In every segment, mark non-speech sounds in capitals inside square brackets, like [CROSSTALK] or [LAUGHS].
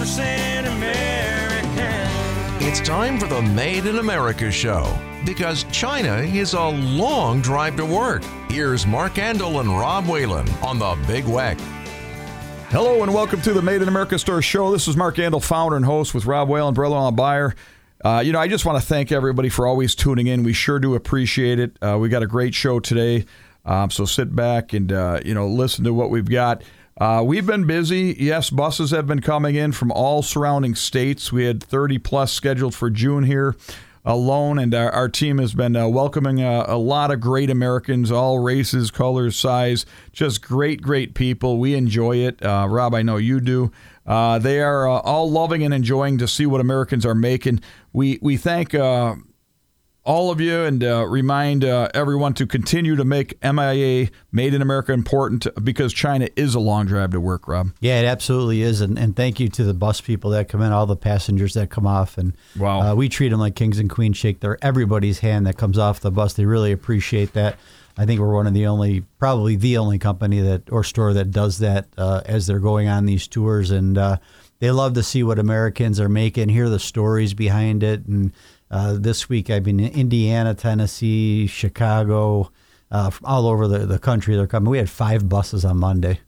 100% American. It's time for the Made in America show because China is a long drive to work. Here's Mark Andol and Rob Whalen on the Big Weck. Hello and welcome to the Made in America Store show. This is Mark Andol, founder and host with Rob Whalen, brother-in-law buyer. Uh, you know, I just want to thank everybody for always tuning in. We sure do appreciate it. Uh, we got a great show today, um, so sit back and uh, you know listen to what we've got. Uh, we've been busy. Yes, buses have been coming in from all surrounding states. We had 30 plus scheduled for June here alone, and our, our team has been uh, welcoming a, a, lot of great Americans, all races, colors, size, just great, great people. We enjoy it. Uh, Rob, I know you do. Uh, they are uh, all loving and enjoying to see what Americans are making. We we thank uh, all of you and uh, remind uh, everyone to continue to make MIA Made in America important because China is a long drive to work, Rob. Yeah, it absolutely is. And, and thank you to the bus people that come in, all the passengers that come off. And wow. Uh, we treat them like kings and queens, shake their everybody's hand that comes off the bus. They really appreciate that. I think we're one of the only, probably the only company that or store that does that uh, as they're going on these tours. And uh, they love to see what Americans are making, hear the stories behind it. And uh, this week I've been in Indiana, Tennessee, Chicago, uh, all over the, the country. They're coming. We had five buses on Monday.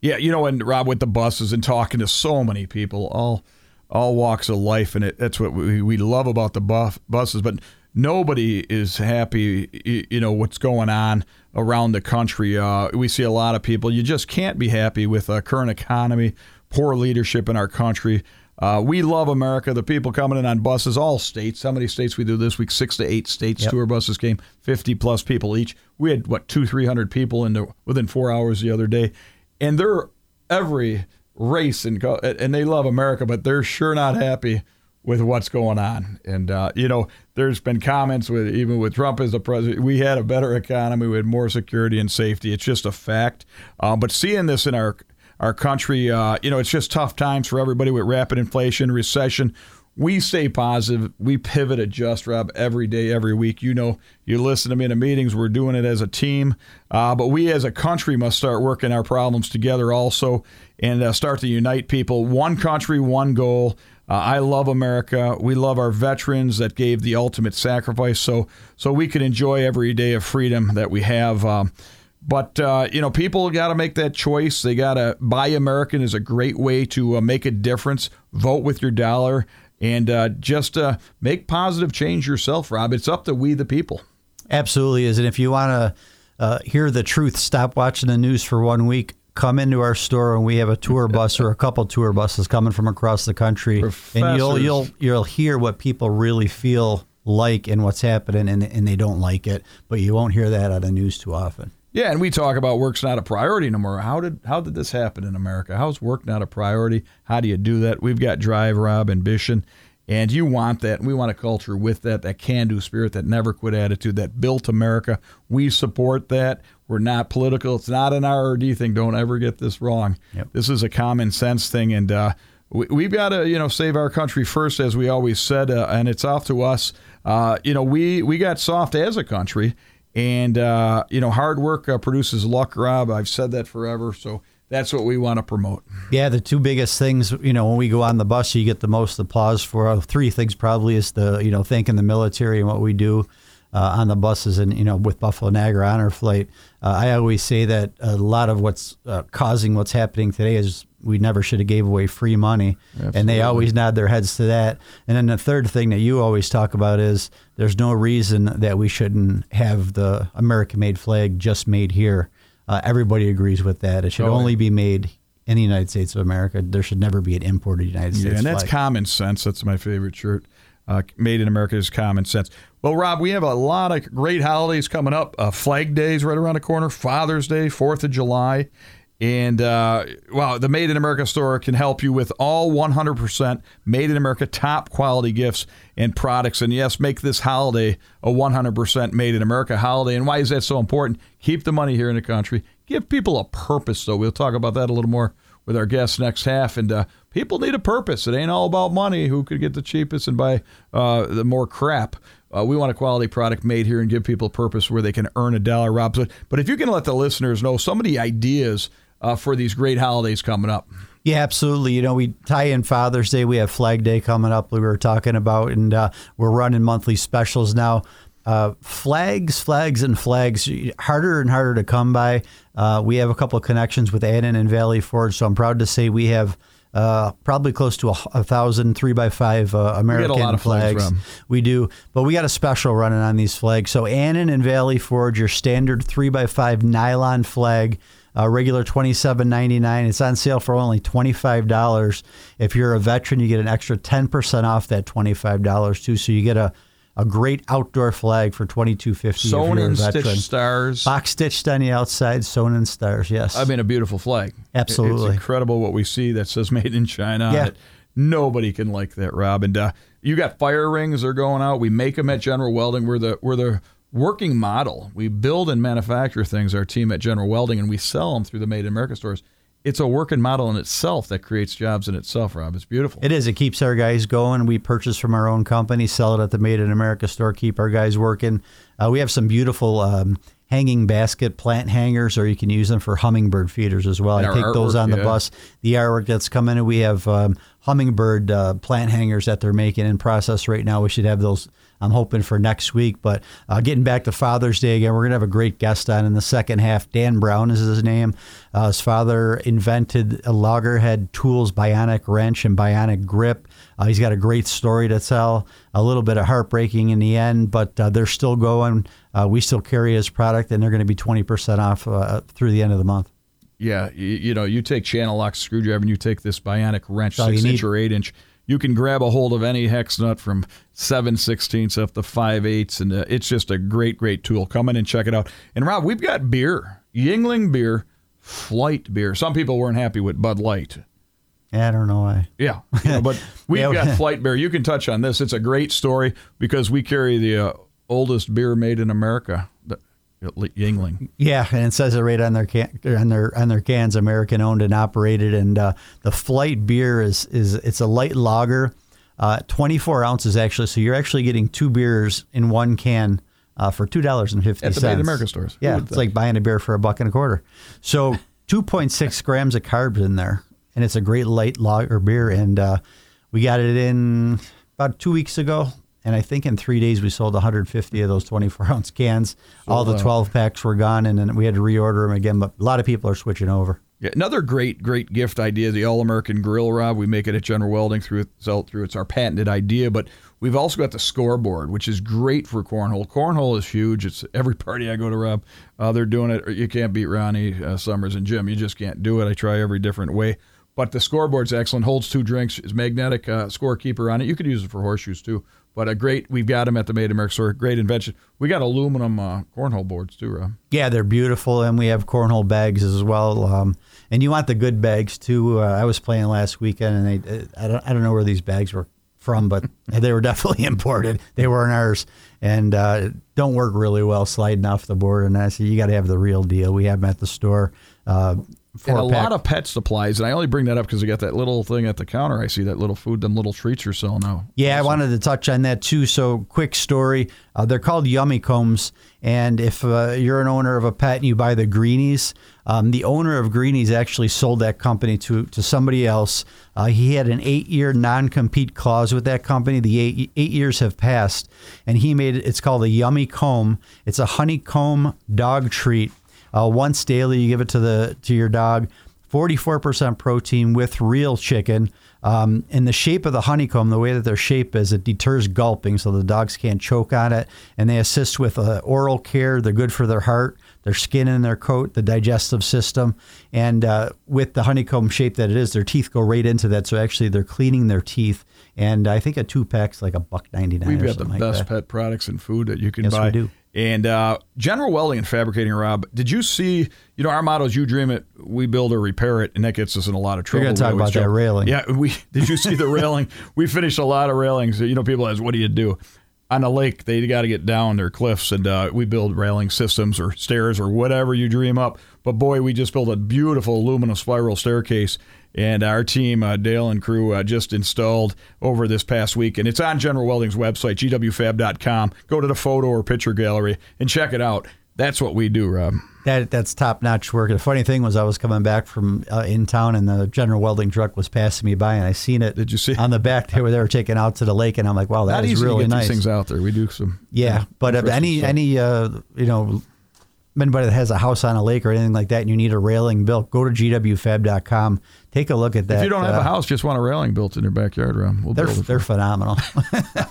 Yeah, you know, and Rob with the buses and talking to so many people, all all walks of life, and it, that's what we, we love about the buff, buses. But nobody is happy, you know, what's going on around the country. Uh, we see a lot of people. You just can't be happy with a current economy, poor leadership in our country. Uh, we love America. The people coming in on buses, all states. How many states we do this week? Six to eight states. Yep. Tour buses came, fifty plus people each. We had what two, three hundred people in the, within four hours the other day, and they're every race and and they love America, but they're sure not happy with what's going on. And uh, you know, there's been comments with even with Trump as the president, we had a better economy, we had more security and safety. It's just a fact. Um, but seeing this in our our country. Uh, you know, it's just tough times for everybody with rapid inflation, recession. We stay positive. We pivot, adjust, Rob, every day, every week. You know, you listen to me in the meetings. We're doing it as a team. Uh, but we as a country must start working our problems together also and uh, start to unite people. One country, one goal. Uh, I love America. We love our veterans that gave the ultimate sacrifice so so we can enjoy every day of freedom that we have. Um, but uh, you know, people got to make that choice. They got to buy American is a great way to uh, make a difference. Vote with your dollar and uh, just uh, make positive change yourself, Rob. It's up to we the people. Absolutely is. And if you want to uh, hear the truth, stop watching the news for one week. Come into our store and we have a tour bus or a couple tour buses coming from across the country, Professors. and you'll you'll you'll hear what people really feel like and what's happening, and and they don't like it, but you won't hear that on the news too often. Yeah, and we talk about work's not a priority no more. How did how did this happen in America? How's work not a priority? How do you do that? We've got drive, Rob, ambition, and you want that. We want a culture with that, that can-do spirit, that never quit attitude, that built America. We support that. We're not political. It's not an RRD thing. Don't ever get this wrong. Yep. This is a common sense thing, and uh, we, have got to you know save our country first, as we always said, uh, and it's off to us. Uh, you know, we we got soft as a country and, uh, you know, hard work uh, produces luck, Rob. I've said that forever. So that's what we want to promote. Yeah, the two biggest things, you know, when we go on the bus, you get the most applause for. Uh, three things probably is the, you know, thanking the military and what we do. Uh, on the buses and you know with Buffalo Niagara Honor Flight, uh, I always say that a lot of what's uh, causing what's happening today is we never should have gave away free money Absolutely. and they always nod their heads to that and then the third thing that you always talk about is there's no reason that we shouldn't have the american made flag just made here uh, everybody agrees with that it should Oh, only be made in the united states of america there should never be an imported united states Yeah, and that's flag. common sense. That's my favorite shirt. Uh, made in America is common sense. Well, Rob, we have a lot of great holidays coming up. Uh, Flag Day is right around the corner. Father's Day, Fourth of July, and uh, wow, the Made in America store can help you with all 100% Made in America top quality gifts and products. And yes, make this holiday a 100% Made in America holiday. And why is that so important? Keep the money here in the country. Give people a purpose, though. We'll talk about that a little more with our guests next half. And uh, people need a purpose. It ain't all about money. Who could get the cheapest and buy uh, the more crap? Uh, we want a quality product made here and give people a purpose where they can earn a dollar, Rob. But, but if you can let the listeners know some of the ideas uh, for these great holidays coming up. Yeah, absolutely. You know, we tie in Father's Day. We have Flag Day coming up. We were talking about, and uh, we're running monthly specials now. Uh, flags, flags, and flags harder and harder to come by. Uh, we have a couple of connections with Annin and Valley Forge, so I'm proud to say we have uh, probably close to a, a thousand three by five uh, American of flags, we do, but we got a special running on these flags. So Annin and Valley Forge, your standard three by five nylon flag. Uh, regular twenty seven ninety nine. It's on sale for only twenty five dollars. If you're a veteran, you get an extra ten percent off that twenty five dollars too. So you get a, a great outdoor flag for twenty two fifty. Sewn and stitched stars. Box stitched on the outside, sewn in stars. Yes. I mean, a beautiful flag. Absolutely. It's incredible what we see that says [LAUGHS] made in China. Yeah. Nobody can like that, Rob. And uh, you got fire rings that are going out. We make them at General Welding. We're the we're the working model. We build and manufacture things. Our team at General Welding, and we sell them through the Made in America stores. It's a working model in itself that creates jobs in itself, Rob. It's beautiful. It is. It keeps our guys going. We purchase from our own company, sell it at the Made in America store, keep our guys working. Uh, we have some beautiful um, hanging basket plant hangers, or you can use them for hummingbird feeders as well. And I take those on the yeah. bus. The artwork that's coming in, we have um, hummingbird uh, plant hangers that they're making in process right now. We should have those. I'm hoping for next week. But uh, getting back to Father's Day again, we're going to have a great guest on in the second half. Dan Brown is his name. Uh, his father invented a loggerhead tools, bionic wrench, and bionic grip. Uh, he's got a great story to tell. A little bit of heartbreaking in the end, but uh, they're still going. Uh, we still carry his product, and they're going to be 20% off uh, through the end of the month. Yeah, you, you know, you take Channellock screwdriver and you take this bionic wrench, six inch need. or eight inch. You can grab a hold of any hex nut from seven sixteenths up to five eighths, and uh, it's just a great, great tool. Come in and check it out. And Rob, we've got beer, Yuengling beer, Flight beer. Some people weren't happy with Bud Light. I don't know why. Yeah, you know, but [LAUGHS] we've Yeah. got [LAUGHS] Flight beer. You can touch on this. It's a great story because we carry the uh, oldest beer made in America, Yuengling. Yeah, and it says it right on their can on their on their cans, American owned and operated. And uh, the Flight beer is is it's a light lager, uh, 24 ounces actually. So you're actually getting two beers in one can uh, for two dollars and fifty At the Made in America stores. Yeah, it's think? like buying a beer for a buck and a quarter. So [LAUGHS] 2.6 grams of carbs in there, and it's a great light lager beer. And uh, we got it in about two weeks ago. And I think in three days we sold 150 of those 24 [LAUGHS] ounce cans. All the out. 12 packs were gone, and then we had to reorder them again. But a lot of people are switching over. Yeah, another great, great gift idea: the All American Grill, Rob. We make it at General Welding through sell it through. It's our patented idea, but we've also got the scoreboard, which is great for cornhole. Cornhole is huge. It's every [LAUGHS] party I go to, Rob. Uh, they're doing it. You can't beat Ronnie uh, Summers and Jim. You just can't do it. I try every different way. But the scoreboard's excellent. Holds two drinks. Is magnetic uh, scorekeeper on it. You could use it for horseshoes too. But a great. We've got them at the Made in America store. Great invention. We got aluminum uh, cornhole boards too, Rob. Yeah, they're beautiful, and we have cornhole bags as well. Um, and you want the good bags too. Uh, I was playing last weekend, and they I don't I don't know where these bags were from, but [LAUGHS] they were definitely [LAUGHS] imported. They weren't ours, and uh, don't work really well sliding off the board. And I said you got to have the real deal. We have them at the store. Uh, and a lot of pet supplies. And I only bring that up because I got that little thing at the counter. I see that little food, them little treats you're selling now. Yeah, I wanted to touch on that too. So, quick story. Uh, they're called Yummy Combs. And if uh, you're an owner of a pet and you buy the Greenies, um, the owner of Greenies actually sold that company to, to somebody else. Uh, he had an eight year non compete clause with that company. The eight, eight years have passed. And he made it, it's called a Yummy Comb. It's a honeycomb dog treat. Uh, once daily, you give it to the to your dog. 44% protein with real chicken. Um, and the shape of the honeycomb, the way that their shape is, it deters gulping, so the dogs can't choke on it. And they assist with uh, oral care. They're good for their heart, their skin, and their coat, the digestive system. And uh, with the honeycomb shape that it is, their teeth go right into that. So actually, they're cleaning their teeth. And I think a two pack's like a buck ninety nine. We've got the best like pet products and food that you can Yes, we buy. do. And uh, General Welding and Fabricating, Rob, did you see, you know, our motto is you dream it, we build or repair it, and that gets us in a lot of trouble. We're gonna talk always about that railing. Yeah, we [LAUGHS] did you see the railing? We finished a lot of railings. You know, people ask, what do you do? On a lake, they got to get down their cliffs, and uh, we build railing systems or stairs or whatever you dream up. But boy, we just built a beautiful aluminum spiral staircase, and our team, uh, Dale and crew, uh, just installed over this past week, and it's on General Welding's website, gwfab.com. Go to the photo or picture gallery and check it out. That's what we do, Rob. That that's top notch work. The funny thing was, I was coming back from uh, in town, and the General Welding truck was passing me by, and I seen it. Did you see? on the back? They were they were taking out to the lake, and I'm like, wow, that Not is really nice. these things out there. We do some. Yeah, but any stuff. any uh, you know anybody that has a house on a lake or anything like that, and you need a railing built, go to gwfab.com. Take a look at that. If you don't have uh, a house, just want a railing built in your backyard, Rob. We'll they're they're phenomenal. [LAUGHS]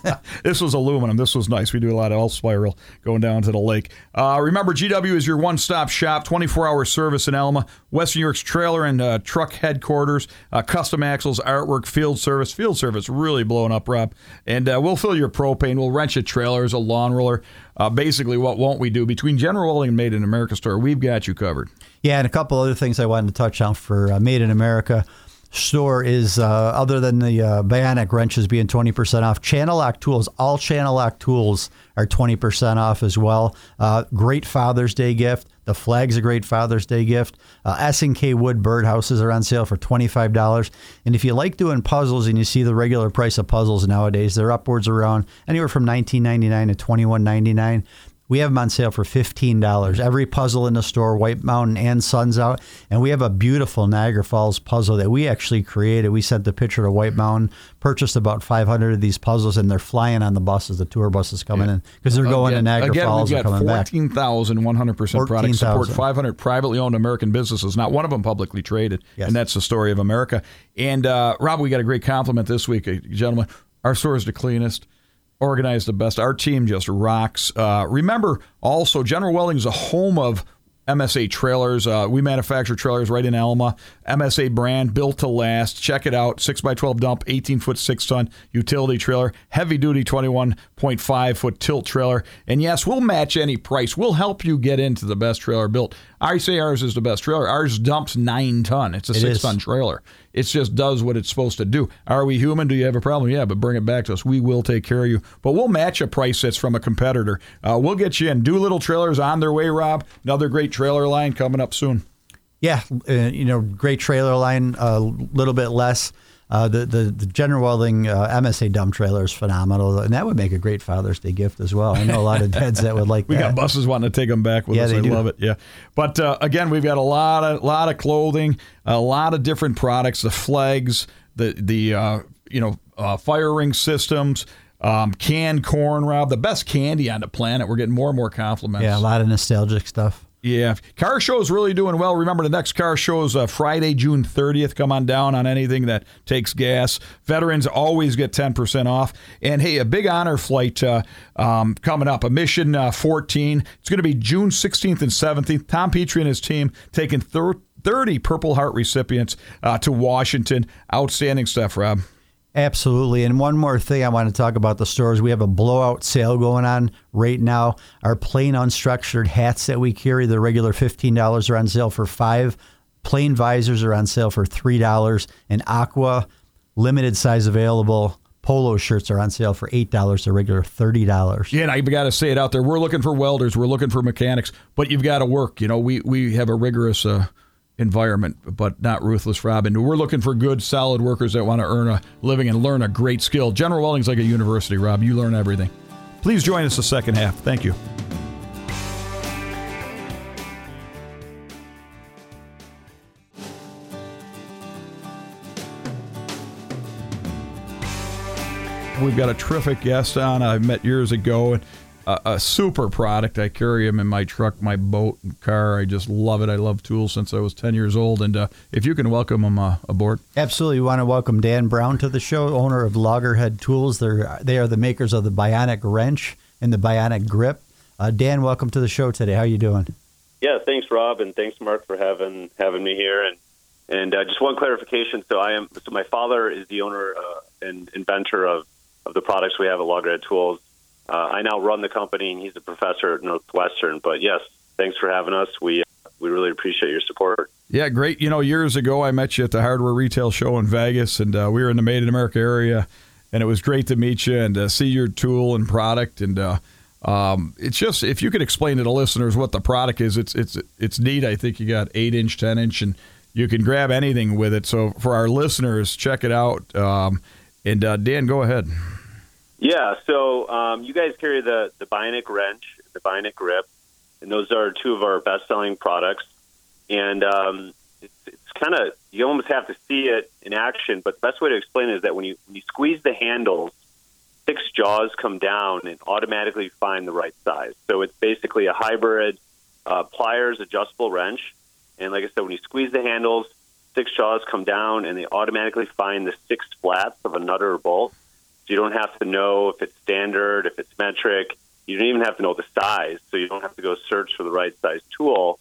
[LAUGHS] This was aluminum. This was nice. We do a lot of L spiral going down to the lake. Uh, remember, GW is your one stop shop, 24 hour service in Elma, Western York's trailer and uh, truck headquarters, uh, custom axles, artwork, field service. Field service really blowing up, Rob. And uh, we'll fill your propane. We'll rent you trailers, a lawn roller. Uh, basically, what won't we do? Between General Welding and Made in America store, we've got you covered. Yeah, and a couple other things I wanted to touch on for uh, Made in America store is uh, other than the uh, Bionic wrenches being 20% off, Channellock tools, all Channellock tools are 20% off as well. Uh, great Father's Day gift. The flag's a great Father's Day gift. Uh, S&K Wood birdhouses are on sale for $25. And if you like doing puzzles and you see the regular price of puzzles nowadays, they're upwards around anywhere from $19.99 to $21.99. We have them on sale for $15. Every puzzle in the store, White Mountain and SunsOut. And we have a beautiful Niagara Falls puzzle that we actually created. We sent the picture to White Mountain, purchased about 500 of these puzzles, and they're flying on the buses, the tour buses coming in, because they're going to Niagara again, Falls we've and got coming back. 14,100% products support 500 privately owned American businesses, not one of them publicly traded. Yes. And that's the story of America. And uh, Rob, we got a great compliment this week, uh, gentlemen. Our store is the cleanest, organized the best. Our team just rocks. Uh, remember, also, General Welding is a home of MSA trailers. Uh, we manufacture trailers right in Elma. MSA brand, built to last. Check it out. 6x12 dump, 18 foot 6 ton utility trailer, heavy duty 21.5 foot tilt trailer. And yes, we'll match any price. We'll help you get into the best trailer built. I say ours is the best trailer. Ours dumps 9 ton. It's a It 6 is. ton trailer. It just does what it's supposed to do. Are we human? Do you have a problem? Yeah, but bring it back to us. We will take care of you. But we'll match a price that's from a competitor. Uh, we'll get you in. Doolittle Trailers on their way, Rob. Another great trailer line coming up soon. Yeah, uh, you know, great trailer line, a little bit less. Uh, the, the the General Welding uh, MSA dump trailer is phenomenal, and that would make a great Father's Day gift as well. I know a lot of dads that would like [LAUGHS] We that. got buses wanting to take them back with Yeah, us. they I do. love it. Yeah, but uh, again, we've got a lot of lot of clothing, a lot of different products. The flags, the the uh, you know uh, fire ring systems, um, canned corn, Rob, the best candy on the planet. We're getting more and more compliments. yeah, a lot of nostalgic stuff. Yeah, car show is really doing well. Remember, the next car show is uh, Friday, June 30th. Come on down on anything that takes gas. Veterans always get 10% off. And hey, a big honor flight uh, um, coming up, a mission uh, 14. It's going to be June 16th and 17th. Tom Petrie and his team taking 30 Purple Heart recipients uh, to Washington. Outstanding stuff, Rob. Absolutely. And one more thing I want to talk about the stores. We have a blowout sale going on right now. Our plain unstructured hats that we carry, the regular $15 are on sale for 5 Plain visors are on sale for $3 and aqua limited size available polo shirts are on sale for $8, the regular $30. Yeah, and I got to say it out there. We're looking for welders. We're looking for mechanics, but you've got to work. You know, we we have a rigorous uh, environment, but not ruthless, Robin. We're looking for good, solid workers that want to earn a living and learn a great skill. General Welding's like a university, Rob. You learn everything. Please join us the second half. Thank you. We've got a terrific guest on. I met years ago, and a, a super product. I carry them in my truck, my boat, and car. I just love it. I love tools since I was 10 years old. And uh, if you can welcome them uh, aboard. Absolutely. We want to welcome Dan Brown to the show, owner of Loggerhead Tools. They're, they are the makers of the Bionic Wrench and the Bionic Grip. Uh, Dan, welcome to the show today. How are you doing? Yeah, thanks, Rob, and thanks, Mark, for having having me here. And and uh, just one clarification. So I am. So my father is the owner uh, and inventor of of the products we have at Loggerhead Tools. Uh, I now run the company, and he's a professor at Northwestern. But yes, thanks for having us. We we really appreciate your support. Yeah, great. You know, years ago, I met you at the hardware retail show in Vegas, and uh, we were in the Made in America area, and it was great to meet you and uh, see your tool and product. And uh, um, it's just if you could explain to the listeners what the product is, it's it's it's neat. I think you got eight inch, ten inch, and you can grab anything with it. So for our listeners, check it out. Um, and uh, Dan, go ahead. Yeah, so um, you guys carry the the Bionic wrench, the Bionic grip, and those are two of our best-selling products. And um, it's, it's kind of you almost have to see it in action. But the best way to explain it is that when you when you squeeze the handles, six jaws come down and automatically find the right size. So it's basically a hybrid uh, pliers adjustable wrench. And like I said, when you squeeze the handles, six jaws come down and they automatically find the six flats of a nutter or bolt. So you don't have to know if it's standard, if it's metric. You don't even have to know the size, so you don't have to go search for the right size tool.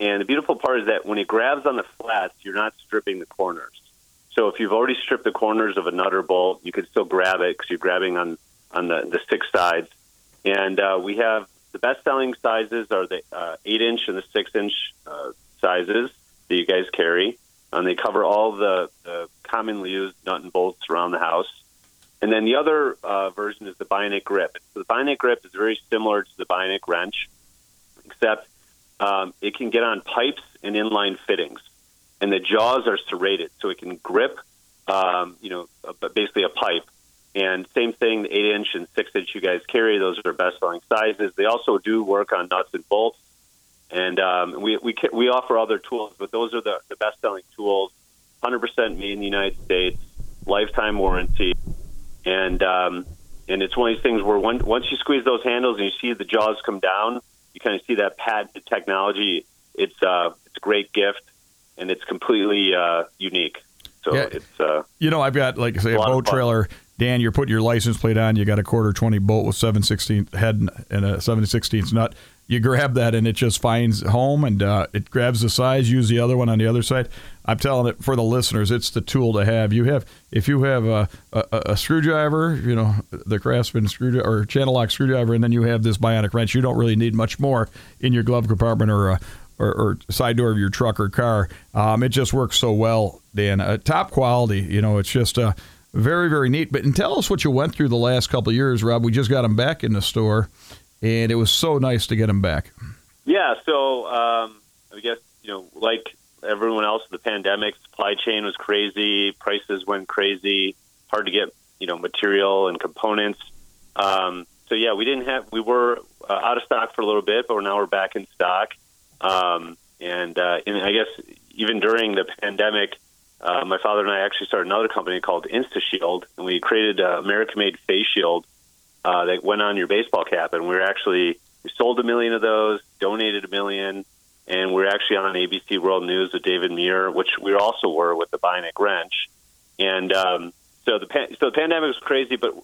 And the beautiful part is that when it grabs on the flats, you're not stripping the corners. So if you've already stripped the corners of a nut or bolt, you can still grab it because you're grabbing on on the, the six sides. And uh, we have the best selling sizes are the uh, eight inch and the six inch uh, sizes that you guys carry, and they cover all the, the commonly used nut and bolts around the house. And then the other uh, version is the Bionic grip. So the Bionic grip is very similar to the Bionic wrench, except um, it can get on pipes and inline fittings, and the jaws are serrated, so it can grip, um, you know, basically a pipe. And same thing, the eight inch and six inch you guys carry; those are best selling sizes. They also do work on nuts and bolts, and um, we we we offer other tools, but those are the, the best selling tools. 100% made in the United States, lifetime warranty and um, and it's one of these things where one, once you squeeze those handles and you see the jaws come down, you kind of see that patented technology. It's uh, it's a great gift, and it's completely uh, unique. So Yeah. it's uh, You know, I've got like say a, A boat trailer. Dan, you're putting your license plate on. You got a quarter twenty bolt with seven sixteenth head and a seven sixteenth nut. You grab that and it just finds home and uh, it grabs the size. Use the other one on the other side. I'm telling it for the listeners, it's the tool to have. You have if you have a, a, a screwdriver, you know the Craftsman screwdriver or Channellock screwdriver, and then you have this bionic wrench. You don't really need much more in your glove compartment or. Uh, or, or side door of your truck or car. Um, it just works so well, Dan. Uh, top quality. You know, it's just uh, very, very neat. But and tell us what you went through the last couple of years, Rob. We just got them back in the store, and it was so nice to get them back. yeah. So um, I guess you know, like everyone else, the pandemic supply chain was crazy. Prices went crazy. Hard to get you know material and components. Um, so yeah, we didn't have. We were uh, out of stock for a little bit, but now we're back in stock. Um, and, uh, and I guess even during the pandemic, uh, my father and I actually started another company called InstaShield, and we created an American-made face shield uh, that went on your baseball cap. And we were actually we sold a million of those, donated a million, and we're actually on ABC World News with David Muir, which we also were with the Bionic Wrench. And um, so the pan- so the pandemic was crazy, but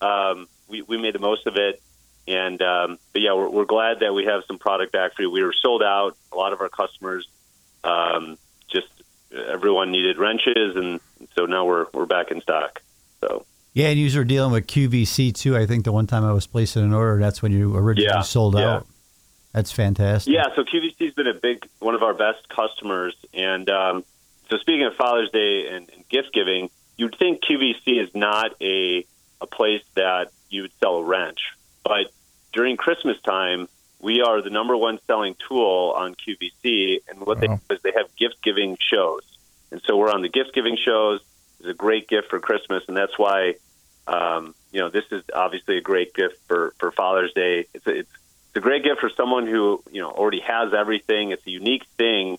um, we we made the most of it. And um, but yeah, we're, we're glad that we have some product back for you. We were sold out. A lot of our customers um, just everyone needed wrenches, and so now we're we're back in stock. So Yeah, and you were dealing with QVC too. I think the one time I was placing an order, that's when you originally Yeah, sold yeah. out. That's fantastic. yeah, so QVC has been a big one of our best customers, and um, so speaking of Father's Day and, and gift giving, you'd think QVC is not a a place that you would sell a wrench, but during Christmas time, we are the number one selling tool on QVC, and what they do is they have gift giving shows, and so we're on the gift giving shows. It's a great gift for Christmas, and that's why um, you know this is obviously a great gift for for Father's Day. It's a, it's it's a great gift for someone who you know already has everything. It's a unique thing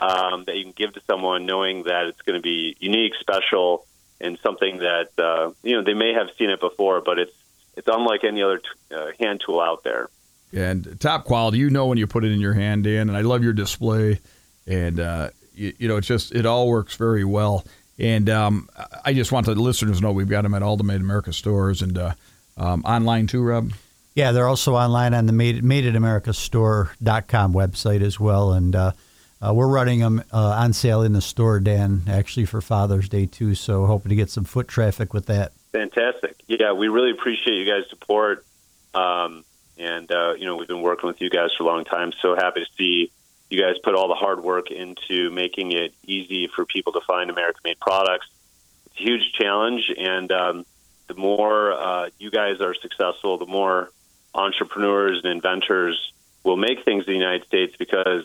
um, that you can give to someone, knowing that it's going to be unique, special, and something that uh, you know they may have seen it before, but it's it's unlike any other t- uh, hand tool out there. and top quality. You know when you put it in your hand, Dan. And I love your display, and uh, you, you know it's just it all works very well. And um, I just want the listeners to know we've got them at all the Made America stores and uh, um, online too, Rob. Yeah, they're also online on the Made, MadeInAmericaStore.com website as well. And uh, uh, we're running them uh, on sale in the store, Dan, actually for Father's Day too. So hoping to get some foot traffic with that. Fantastic. Yeah, we really appreciate you guys' support. Um, and, uh, you know, we've been working with you guys for a long time. So happy to see you guys put all the hard work into making it easy for people to find American made products. It's a huge challenge. And um, the more uh, you guys are successful, the more entrepreneurs and inventors will make things in the United States because,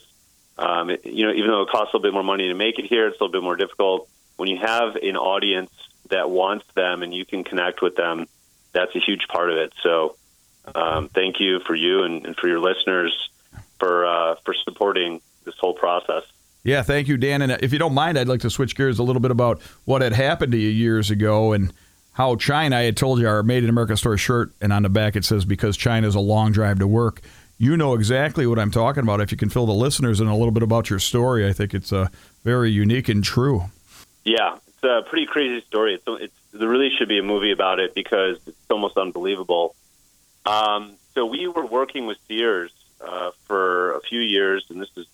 um, it, you know, even though it costs a little bit more money to make it here, it's a little bit more difficult. When you have an audience that wants them and you can connect with them, that's a huge part of it. So, um, thank you for you and, and for your listeners for uh, for supporting this whole process. Yeah, thank you, Dan. And if you don't mind, I'd like to switch gears a little bit about what had happened to you years ago and how China. I had told you our Made in America store shirt, and on the back it says because China is a long drive to work. You know exactly what I'm talking about. If you can fill the listeners in a little bit about your story, I think it's uh, very unique and true. Yeah, it's a pretty crazy story. It's, it's there really should be a movie about it because it's almost unbelievable. Um, so we were working with Sears uh, for a few years, and this is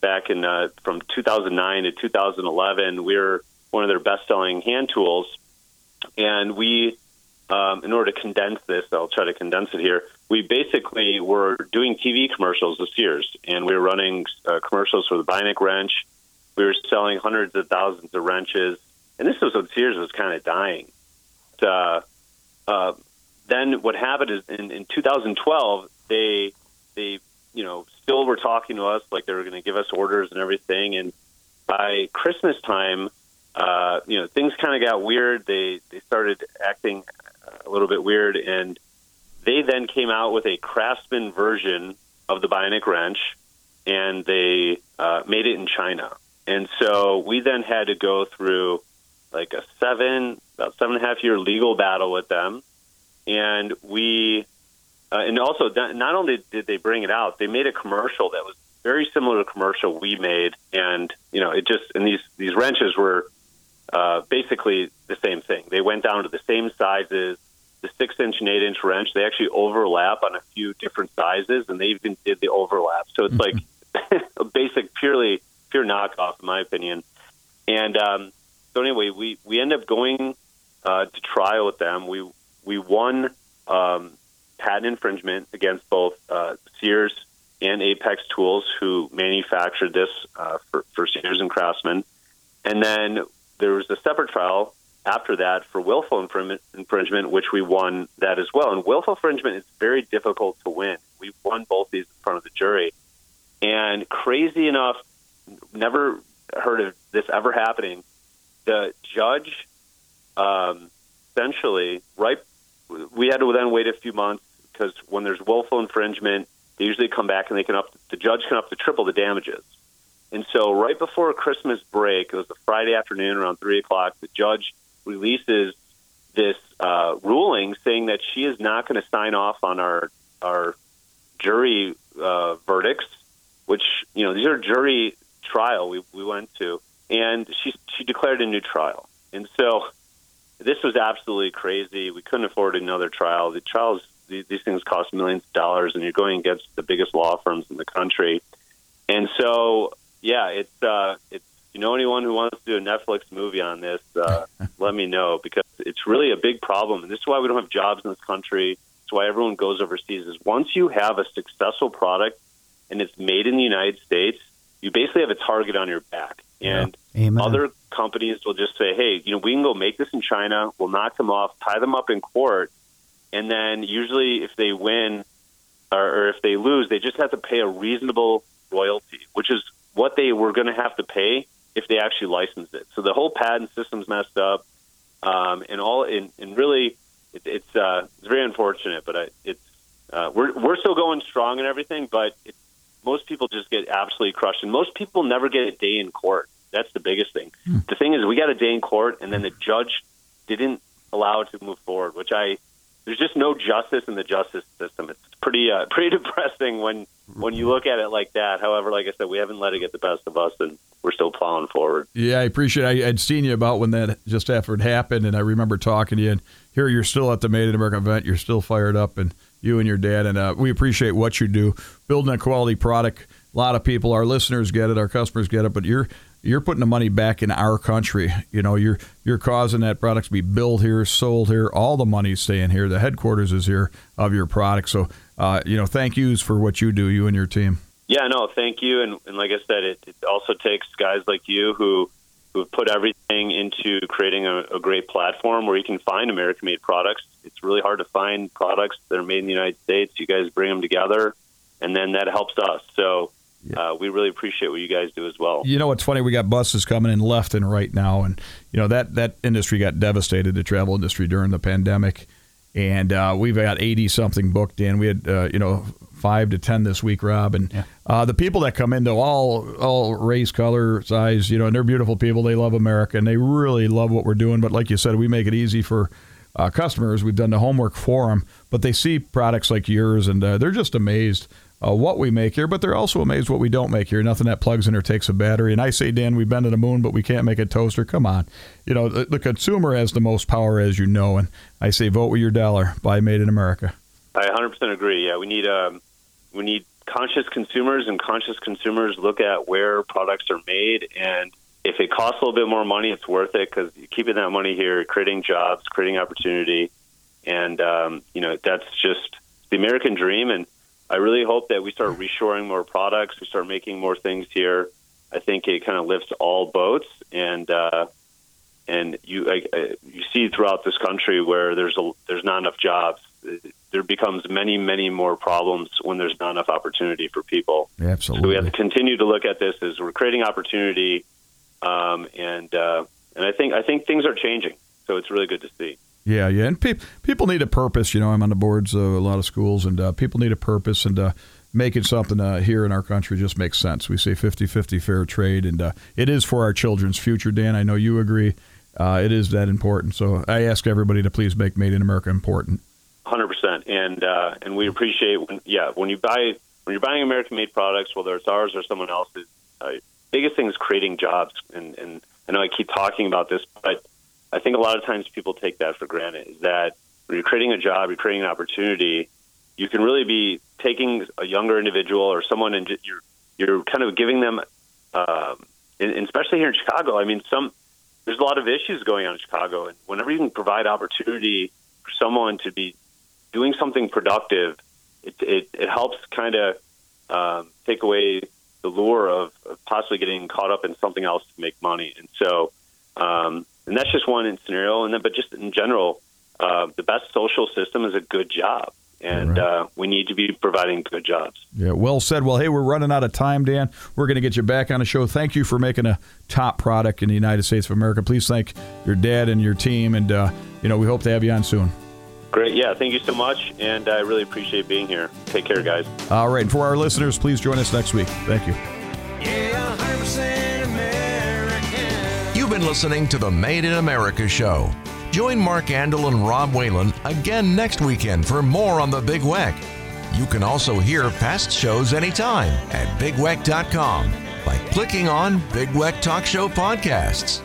back in uh, from 2009 to 2011. We were one of their best-selling hand tools, and we, um, in order to condense this, I'll try to condense it here. We basically were doing TV commercials with Sears, and we were running uh, commercials for the Bionic wrench. We were selling hundreds of thousands of wrenches, and this was when Sears was kind of dying. Uh, uh, then what happened is in, in 2012 they they you know still were talking to us like they were going to give us orders and everything. And by christmas time uh, you know things kind of got weird. They they started acting a little bit weird. And they then came out with a craftsman version of the bionic wrench and they uh, made it in china. And so we then had to go through like a seven about seven and a half year legal battle with them. And we uh, and also not only did they bring it out, they made a commercial that was very similar to the commercial we made, and you know it just and these these wrenches were uh, basically the same thing. They went down to the same sizes. The six inch and eight inch wrench they actually overlap on a few different sizes, and they even did the overlap. So it's mm-hmm. like [LAUGHS] a basic, purely pure knockoff, in my opinion. And um, so anyway, we we end up going uh, to trial with them. We we won um, patent infringement against both uh, Sears and Apex Tools, who manufactured this uh, for, for Sears and Craftsman. And then there was a separate trial after that for willful infringement, which we won that as well. And willful infringement is very difficult to win. We won both these in front of the jury. And crazy enough, never heard of this ever happening. The judge um, essentially, right we had to then wait a few months because when there's willful infringement, they usually come back and they can up the judge can up to triple the damages. And so, right before Christmas break, it was a Friday afternoon around three o'clock. The judge releases this uh, ruling saying that she is not going to sign off on our our jury uh, verdicts, which you know these are jury trial we we went to, and she she declared a new trial. And so this was absolutely crazy. We couldn't afford another trial. The trials, these things cost millions of dollars, and you're going against the biggest law firms in the country. And so, yeah, it's uh, it's you know anyone who wants to do a Netflix movie on this, uh, [LAUGHS] let me know because it's really a big problem, and this is why we don't have jobs in this country. It's why everyone goes overseas. Is once you have a successful product and it's made in the United States, you basically have a target on your back. And yeah. other companies will just say, hey, you know, we can go make this in China. We'll knock them off, tie them up in court. And then usually if they win or, or if they lose, they just have to pay a reasonable royalty, which is what they were going to have to pay if they actually licensed it. So the whole patent system's messed up. Um, and all, and, and really, it, it's, uh, it's very unfortunate, but I, it's, uh, we're, we're still going strong and everything, but it's, most people just get absolutely crushed, and most people never get a day in court. That's the biggest thing. Hmm. The thing is, we got a day in court, and then the judge didn't allow it to move forward, which I there's just no justice in the justice system. It's pretty uh, [LAUGHS] pretty depressing when when you look at it like that. However, like I said, we haven't let it get the best of us, and we're still plowing forward. Yeah, I appreciate. It. I, would seen you about when that just it happened, and I remember talking to you. And here you're still at the Made in America event. You're still fired up, and you and your dad, and uh, we appreciate what you do, building a quality product. A lot of people, our listeners get it, our customers get it, but you're you're putting the money back in our country. You know, you're you're causing that product to be built here, sold here. All the money's staying here. The headquarters is here of your product. So, uh, you know, thank yous for what you do, you and your team. Yeah, no, thank you. And, and like I said, it, it also takes guys like you who who've put everything into creating a, a great platform where you can find American-made products. It's really hard to find products that are made in the United States. You guys bring them together, and then that helps us. So uh, we really appreciate what you guys do as well. You know what's funny? We got buses coming in left and right now, and you know that that industry got devastated, the travel industry during the pandemic, and uh, we've got eighty something booked in. We had uh, you know five to ten this week, Rob. And uh, the people that come into all all race, color, size, you know, and they're beautiful people. They love America and they really love what we're doing. But like you said, we make it easy for uh, customers. We've done the homework for them, but they see products like yours and uh, they're just amazed. Uh, what we make here, but they're also amazed what we don't make here. Nothing that plugs in or takes a battery. And I say, Dan, we've been to the moon, but we can't make a toaster. Come on, you know the, the consumer has the most power, as you know. And I say, vote with your dollar. Buy Made in America. I 100% agree. Yeah, we need um, we need conscious consumers, and conscious consumers look at where products are made, and if it costs a little bit more money, it's worth it because keeping that money here, creating jobs, creating opportunity, and um, you know that's just the American dream. And I really hope that we start reshoring more products, we start making more things here. I think it kind of lifts all boats, and uh, and you I, I, you see throughout this country where there's a there's not enough jobs there becomes many, many more problems when there's not enough opportunity for people. Absolutely. So we have to continue to look at this as we're creating opportunity, um, and uh, and I think I think things are changing. So it's really good to see. Yeah, yeah, and pe- people need a purpose. You know, I'm on the boards of a lot of schools, and uh, people need a purpose, and uh, making something uh, here in our country just makes sense. We say 50-50 fair trade, and uh, it is for our children's future. Dan, I know you agree. Uh, it is that important. So I ask everybody to please make Made in America important. Hundred percent, and uh, and we appreciate when yeah when you buy when you're buying American made products, whether it's ours or someone else's. Biggest thing is creating jobs, and and I know I keep talking about this, but I think a lot of times people take that for granted. Is that when you're creating a job, you're creating an opportunity, you can really be taking a younger individual or someone and you're you're kind of giving them, um, and, and especially here in Chicago. I mean, some there's a lot of issues going on in Chicago, and whenever you can provide opportunity for someone to be doing something productive, it, it, it helps kind of um, take away the lure of, of, possibly getting caught up in something else to make money. And so, and that's just one scenario. And then, but just in general, uh, the best social system is a good job. And right. uh, we need to be providing good jobs. Yeah, well said. Well, hey, we're running out of time, Dan. We're going to get you back on the show. Thank you for making a top product in the United States of America. Please thank your dad and your team, and uh, you know we hope to have you on soon. Great. Yeah. Thank you so much. And I really appreciate being here. Take care, guys. All right. And for our listeners, please join us next week. Thank you. You've been listening to the Made in America show. Join Mark Andol and Rob Whalen again next weekend for more on the Big Weck. You can also hear past shows anytime at bigweck.com by clicking on Big Weck Talk Show Podcasts.